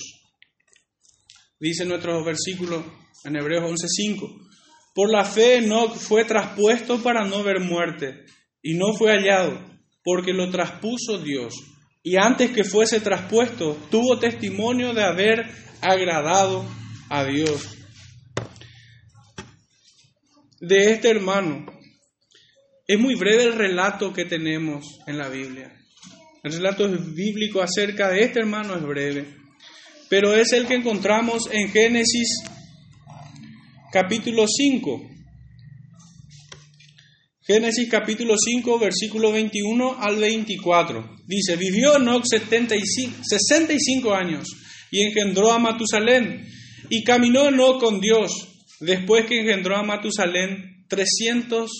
Dice nuestro versículo en Hebreos 11:5. Por la fe Enoch fue traspuesto para no ver muerte y no fue hallado, porque lo traspuso Dios. Y antes que fuese traspuesto, tuvo testimonio de haber agradado a Dios de este hermano. Es muy breve el relato que tenemos en la Biblia. El relato bíblico acerca de este hermano es breve, pero es el que encontramos en Génesis capítulo 5. Génesis capítulo 5, versículo 21 al 24. Dice, vivió Enoch 75, 65 años y engendró a Matusalén y caminó Enoch con Dios después que engendró a Matusalén 300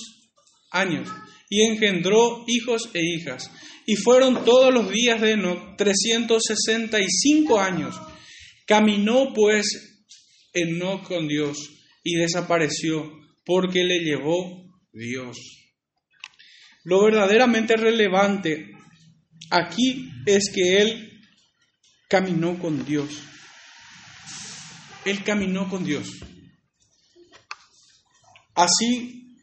años y engendró hijos e hijas. Y fueron todos los días de Enoch 365 años. Caminó pues Enoch con Dios y desapareció porque le llevó Dios. Lo verdaderamente relevante aquí es que él caminó con Dios. Él caminó con Dios así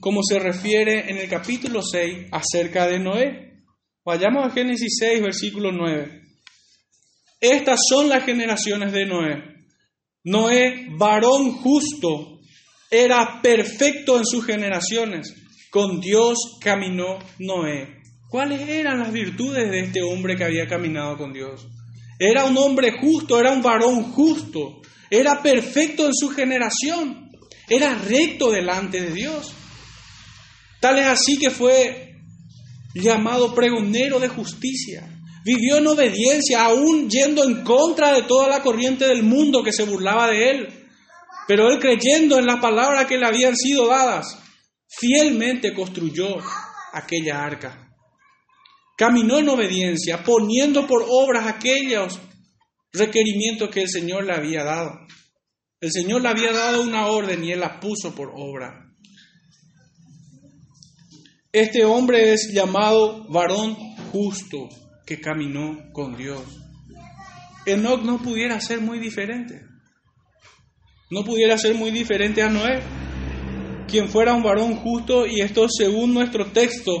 como se refiere en el capítulo 6 acerca de Noé. Vayamos a Génesis 6, versículo 9. Estas son las generaciones de Noé. Noé, varón justo, era perfecto en sus generaciones. Con Dios caminó Noé. ¿Cuáles eran las virtudes de este hombre que había caminado con Dios? Era un hombre justo, era un varón justo, era perfecto en su generación. Era recto delante de Dios. Tal es así que fue llamado pregonero de justicia. Vivió en obediencia, aún yendo en contra de toda la corriente del mundo que se burlaba de él. Pero él creyendo en las palabras que le habían sido dadas, fielmente construyó aquella arca. Caminó en obediencia, poniendo por obras aquellos requerimientos que el Señor le había dado. El Señor le había dado una orden y él la puso por obra. Este hombre es llamado varón justo que caminó con Dios. Enoch no pudiera ser muy diferente. No pudiera ser muy diferente a Noé, quien fuera un varón justo y esto según nuestro texto,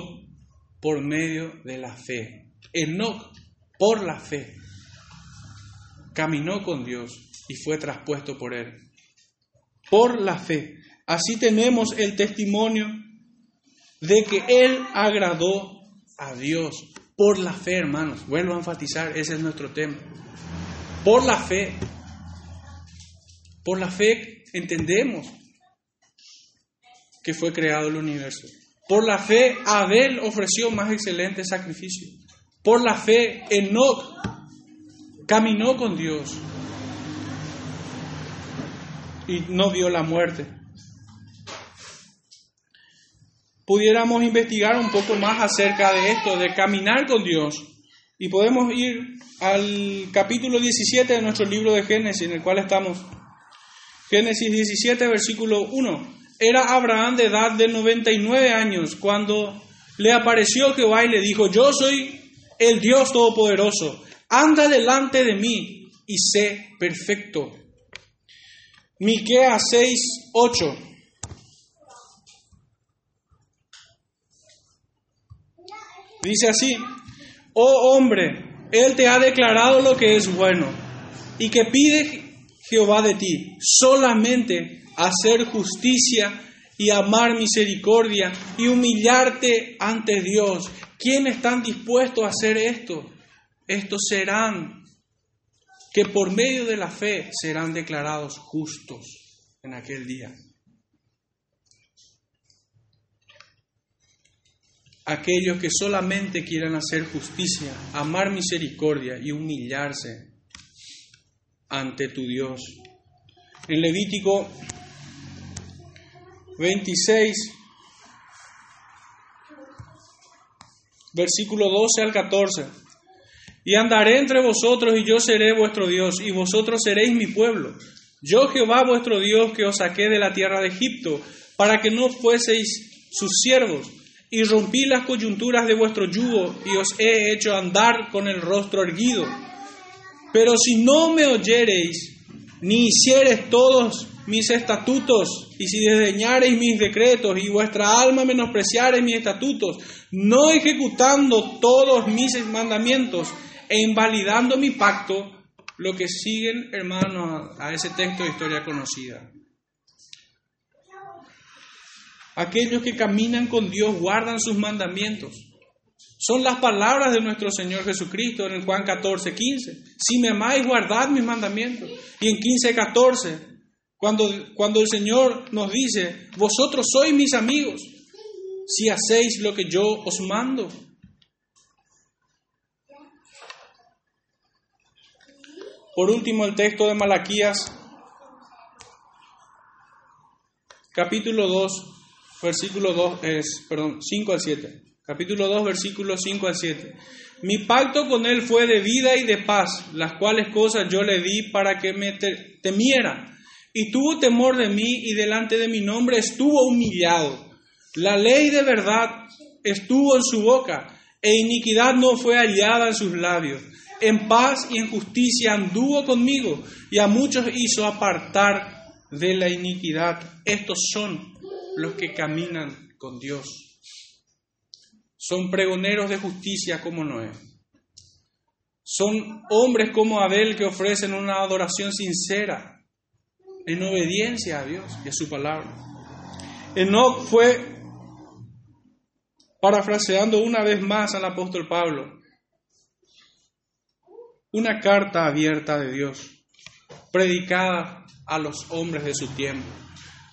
por medio de la fe. Enoch, por la fe, caminó con Dios y fue traspuesto por él. Por la fe. Así tenemos el testimonio de que él agradó a Dios. Por la fe, hermanos. Vuelvo a enfatizar, ese es nuestro tema. Por la fe. Por la fe entendemos que fue creado el universo. Por la fe, Abel ofreció más excelente sacrificio. Por la fe, Enoch caminó con Dios y no vio la muerte. Pudiéramos investigar un poco más acerca de esto, de caminar con Dios. Y podemos ir al capítulo 17 de nuestro libro de Génesis, en el cual estamos. Génesis 17, versículo 1. Era Abraham de edad de 99 años cuando le apareció Jehová y le dijo, yo soy el Dios Todopoderoso, anda delante de mí y sé perfecto. Miqueas 6, 8. Dice así, oh hombre, Él te ha declarado lo que es bueno y que pide Jehová de ti, solamente hacer justicia y amar misericordia y humillarte ante Dios. ¿Quiénes están dispuestos a hacer esto? Estos serán que por medio de la fe serán declarados justos en aquel día. Aquellos que solamente quieran hacer justicia, amar misericordia y humillarse ante tu Dios. En Levítico 26, versículo 12 al 14. Y andaré entre vosotros y yo seré vuestro Dios y vosotros seréis mi pueblo. Yo Jehová vuestro Dios que os saqué de la tierra de Egipto, para que no fueseis sus siervos, y rompí las coyunturas de vuestro yugo, y os he hecho andar con el rostro erguido. Pero si no me oyereis, ni hiciereis todos mis estatutos, y si desdeñareis mis decretos, y vuestra alma menospreciareis mis estatutos, no ejecutando todos mis mandamientos, e invalidando mi pacto, lo que siguen, hermanos, a ese texto de historia conocida. Aquellos que caminan con Dios guardan sus mandamientos. Son las palabras de nuestro Señor Jesucristo en Juan 14, 15. Si me amáis, guardad mis mandamientos. Y en 15, 14, cuando, cuando el Señor nos dice, vosotros sois mis amigos, si hacéis lo que yo os mando. Por último, el texto de Malaquías, capítulo 2, versículo 2, es, perdón, 5 al 7. Capítulo 2, versículos 5 al 7. Mi pacto con él fue de vida y de paz, las cuales cosas yo le di para que me temiera. Y tuvo temor de mí y delante de mi nombre estuvo humillado. La ley de verdad estuvo en su boca e iniquidad no fue hallada en sus labios en paz y en justicia anduvo conmigo y a muchos hizo apartar de la iniquidad. Estos son los que caminan con Dios. Son pregoneros de justicia como Noé. Son hombres como Abel que ofrecen una adoración sincera en obediencia a Dios y a su palabra. Enoch fue, parafraseando una vez más al apóstol Pablo, una carta abierta de Dios, predicada a los hombres de su tiempo.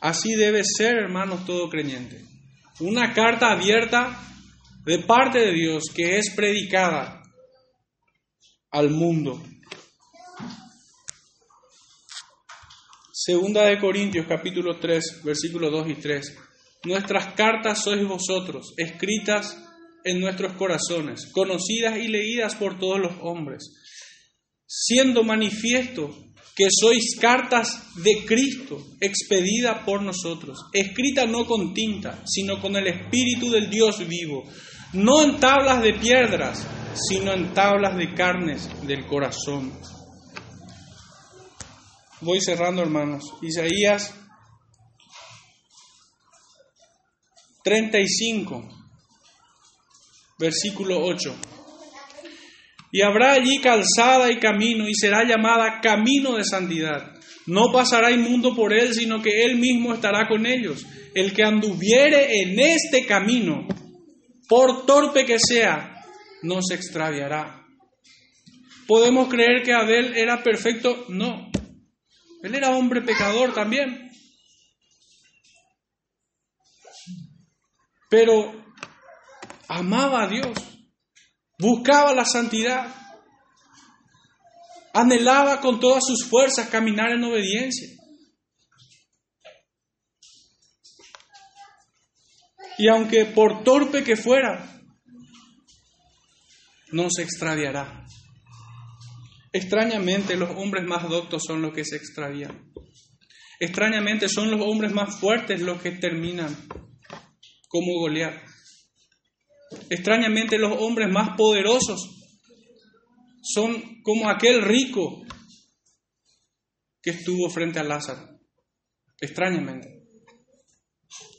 Así debe ser, hermanos, todo creyente. Una carta abierta de parte de Dios que es predicada al mundo. Segunda de Corintios capítulo 3, versículos 2 y 3. Nuestras cartas sois vosotros, escritas en nuestros corazones, conocidas y leídas por todos los hombres siendo manifiesto que sois cartas de Cristo, expedida por nosotros, escrita no con tinta, sino con el Espíritu del Dios vivo, no en tablas de piedras, sino en tablas de carnes del corazón. Voy cerrando, hermanos. Isaías 35, versículo 8. Y habrá allí calzada y camino, y será llamada camino de santidad. No pasará inmundo por él, sino que él mismo estará con ellos. El que anduviere en este camino, por torpe que sea, no se extraviará. ¿Podemos creer que Abel era perfecto? No. Él era hombre pecador también. Pero amaba a Dios buscaba la santidad, anhelaba con todas sus fuerzas caminar en obediencia. Y aunque por torpe que fuera, no se extraviará. Extrañamente los hombres más doctos son los que se extravían. Extrañamente son los hombres más fuertes los que terminan como Goliat. Extrañamente los hombres más poderosos son como aquel rico que estuvo frente a Lázaro. Extrañamente.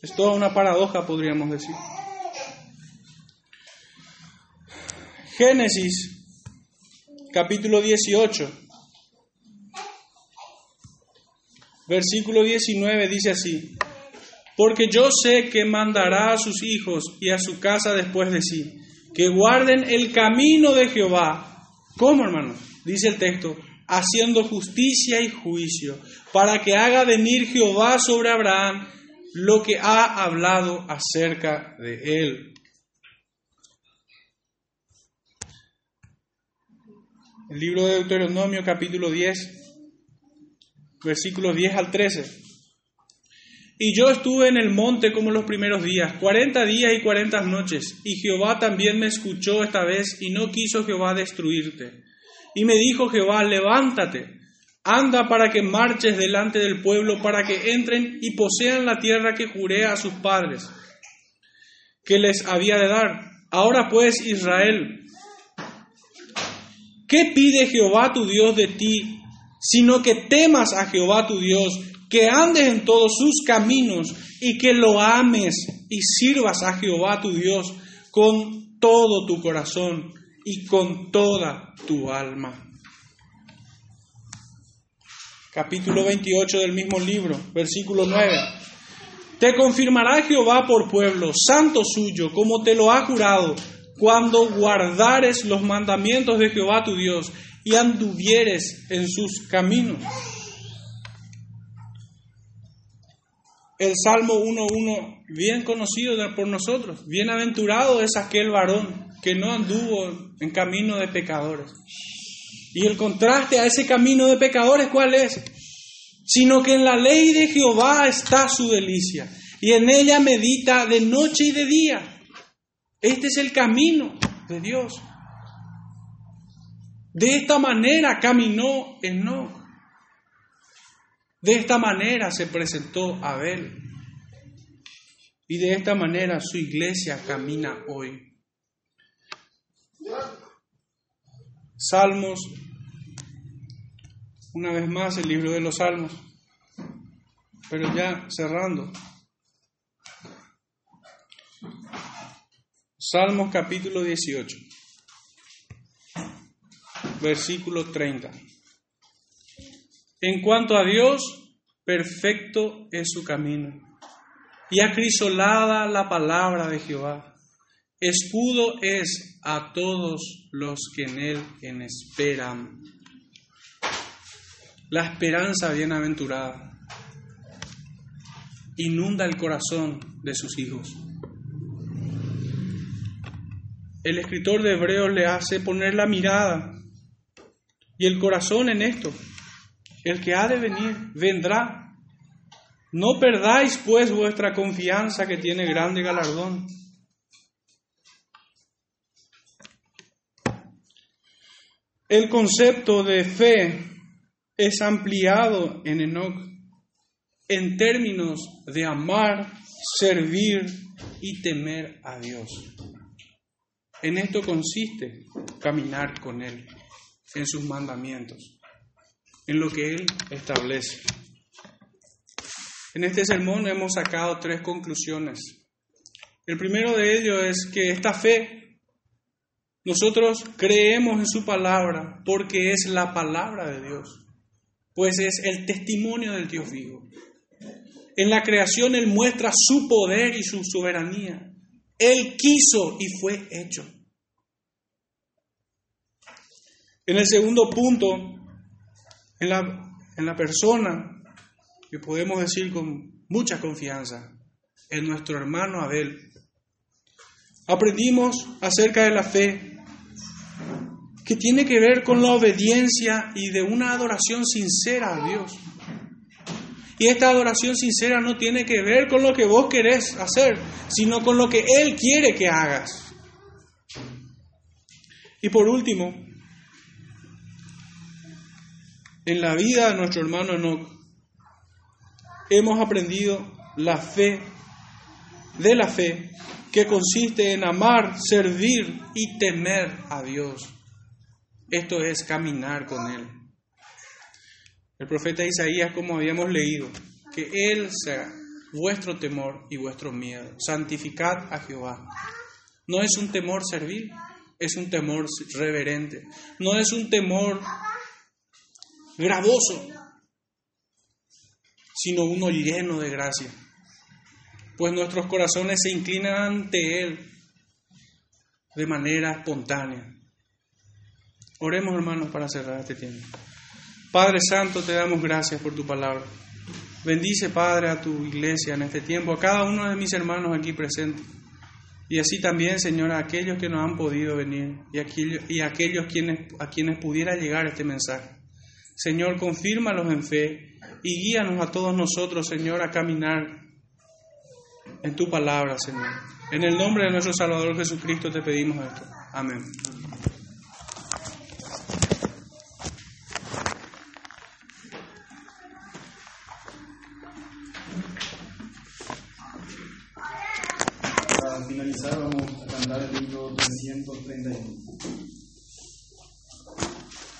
Es toda una paradoja, podríamos decir. Génesis, capítulo 18, versículo 19 dice así, porque yo sé que mandará a sus hijos y a su casa después de sí, que guarden el camino de Jehová. ¿Cómo, hermano? Dice el texto, haciendo justicia y juicio, para que haga venir Jehová sobre Abraham lo que ha hablado acerca de él. El libro de Deuteronomio capítulo 10, versículos 10 al 13. Y yo estuve en el monte como los primeros días, cuarenta días y cuarenta noches, y Jehová también me escuchó esta vez, y no quiso Jehová destruirte. Y me dijo Jehová, levántate, Anda para que marches delante del pueblo, para que entren y posean la tierra que juré a sus padres, que les había de dar. Ahora pues, Israel, ¿qué pide Jehová tu Dios de ti, sino que temas a Jehová tu Dios, que andes en todos sus caminos y que lo ames y sirvas a Jehová tu Dios con todo tu corazón y con toda tu alma? Capítulo 28 del mismo libro, versículo 9. Te confirmará Jehová por pueblo, santo suyo, como te lo ha jurado, cuando guardares los mandamientos de Jehová tu Dios y anduvieres en sus caminos. El Salmo 1.1, bien conocido por nosotros, bienaventurado es aquel varón que no anduvo en camino de pecadores. Y el contraste a ese camino de pecadores, ¿cuál es? Sino que en la ley de Jehová está su delicia, y en ella medita de noche y de día. Este es el camino de Dios. De esta manera caminó Enoch. De esta manera se presentó Abel. Y de esta manera su iglesia camina hoy. Salmos, una vez más el libro de los Salmos, pero ya cerrando. Salmos capítulo 18, versículo 30. En cuanto a Dios, perfecto es su camino, y acrisolada la palabra de Jehová. Escudo es a todos los que en Él en esperan. La esperanza bienaventurada inunda el corazón de sus hijos. El escritor de Hebreos le hace poner la mirada y el corazón en esto. El que ha de venir vendrá. No perdáis pues vuestra confianza que tiene grande galardón. El concepto de fe es ampliado en Enoch en términos de amar, servir y temer a Dios. En esto consiste caminar con Él, en sus mandamientos, en lo que Él establece. En este sermón hemos sacado tres conclusiones. El primero de ellos es que esta fe nosotros creemos en su palabra porque es la palabra de Dios, pues es el testimonio del Dios vivo. En la creación Él muestra su poder y su soberanía. Él quiso y fue hecho. En el segundo punto, en la, en la persona que podemos decir con mucha confianza, en nuestro hermano Abel, aprendimos acerca de la fe que tiene que ver con la obediencia y de una adoración sincera a Dios. Y esta adoración sincera no tiene que ver con lo que vos querés hacer, sino con lo que Él quiere que hagas. Y por último, en la vida de nuestro hermano Enoch, hemos aprendido la fe, de la fe, que consiste en amar, servir y temer a Dios. Esto es caminar con Él. El profeta Isaías, como habíamos leído, que Él sea vuestro temor y vuestro miedo. Santificad a Jehová. No es un temor servil, es un temor reverente. No es un temor gravoso, sino uno lleno de gracia. Pues nuestros corazones se inclinan ante Él de manera espontánea. Oremos hermanos para cerrar este tiempo. Padre Santo, te damos gracias por tu palabra. Bendice, Padre, a tu iglesia en este tiempo, a cada uno de mis hermanos aquí presentes. Y así también, Señor, a aquellos que no han podido venir y a y aquellos quienes, a quienes pudiera llegar este mensaje. Señor, confírmalos en fe y guíanos a todos nosotros, Señor, a caminar en tu palabra, Señor. En el nombre de nuestro Salvador Jesucristo te pedimos esto. Amén.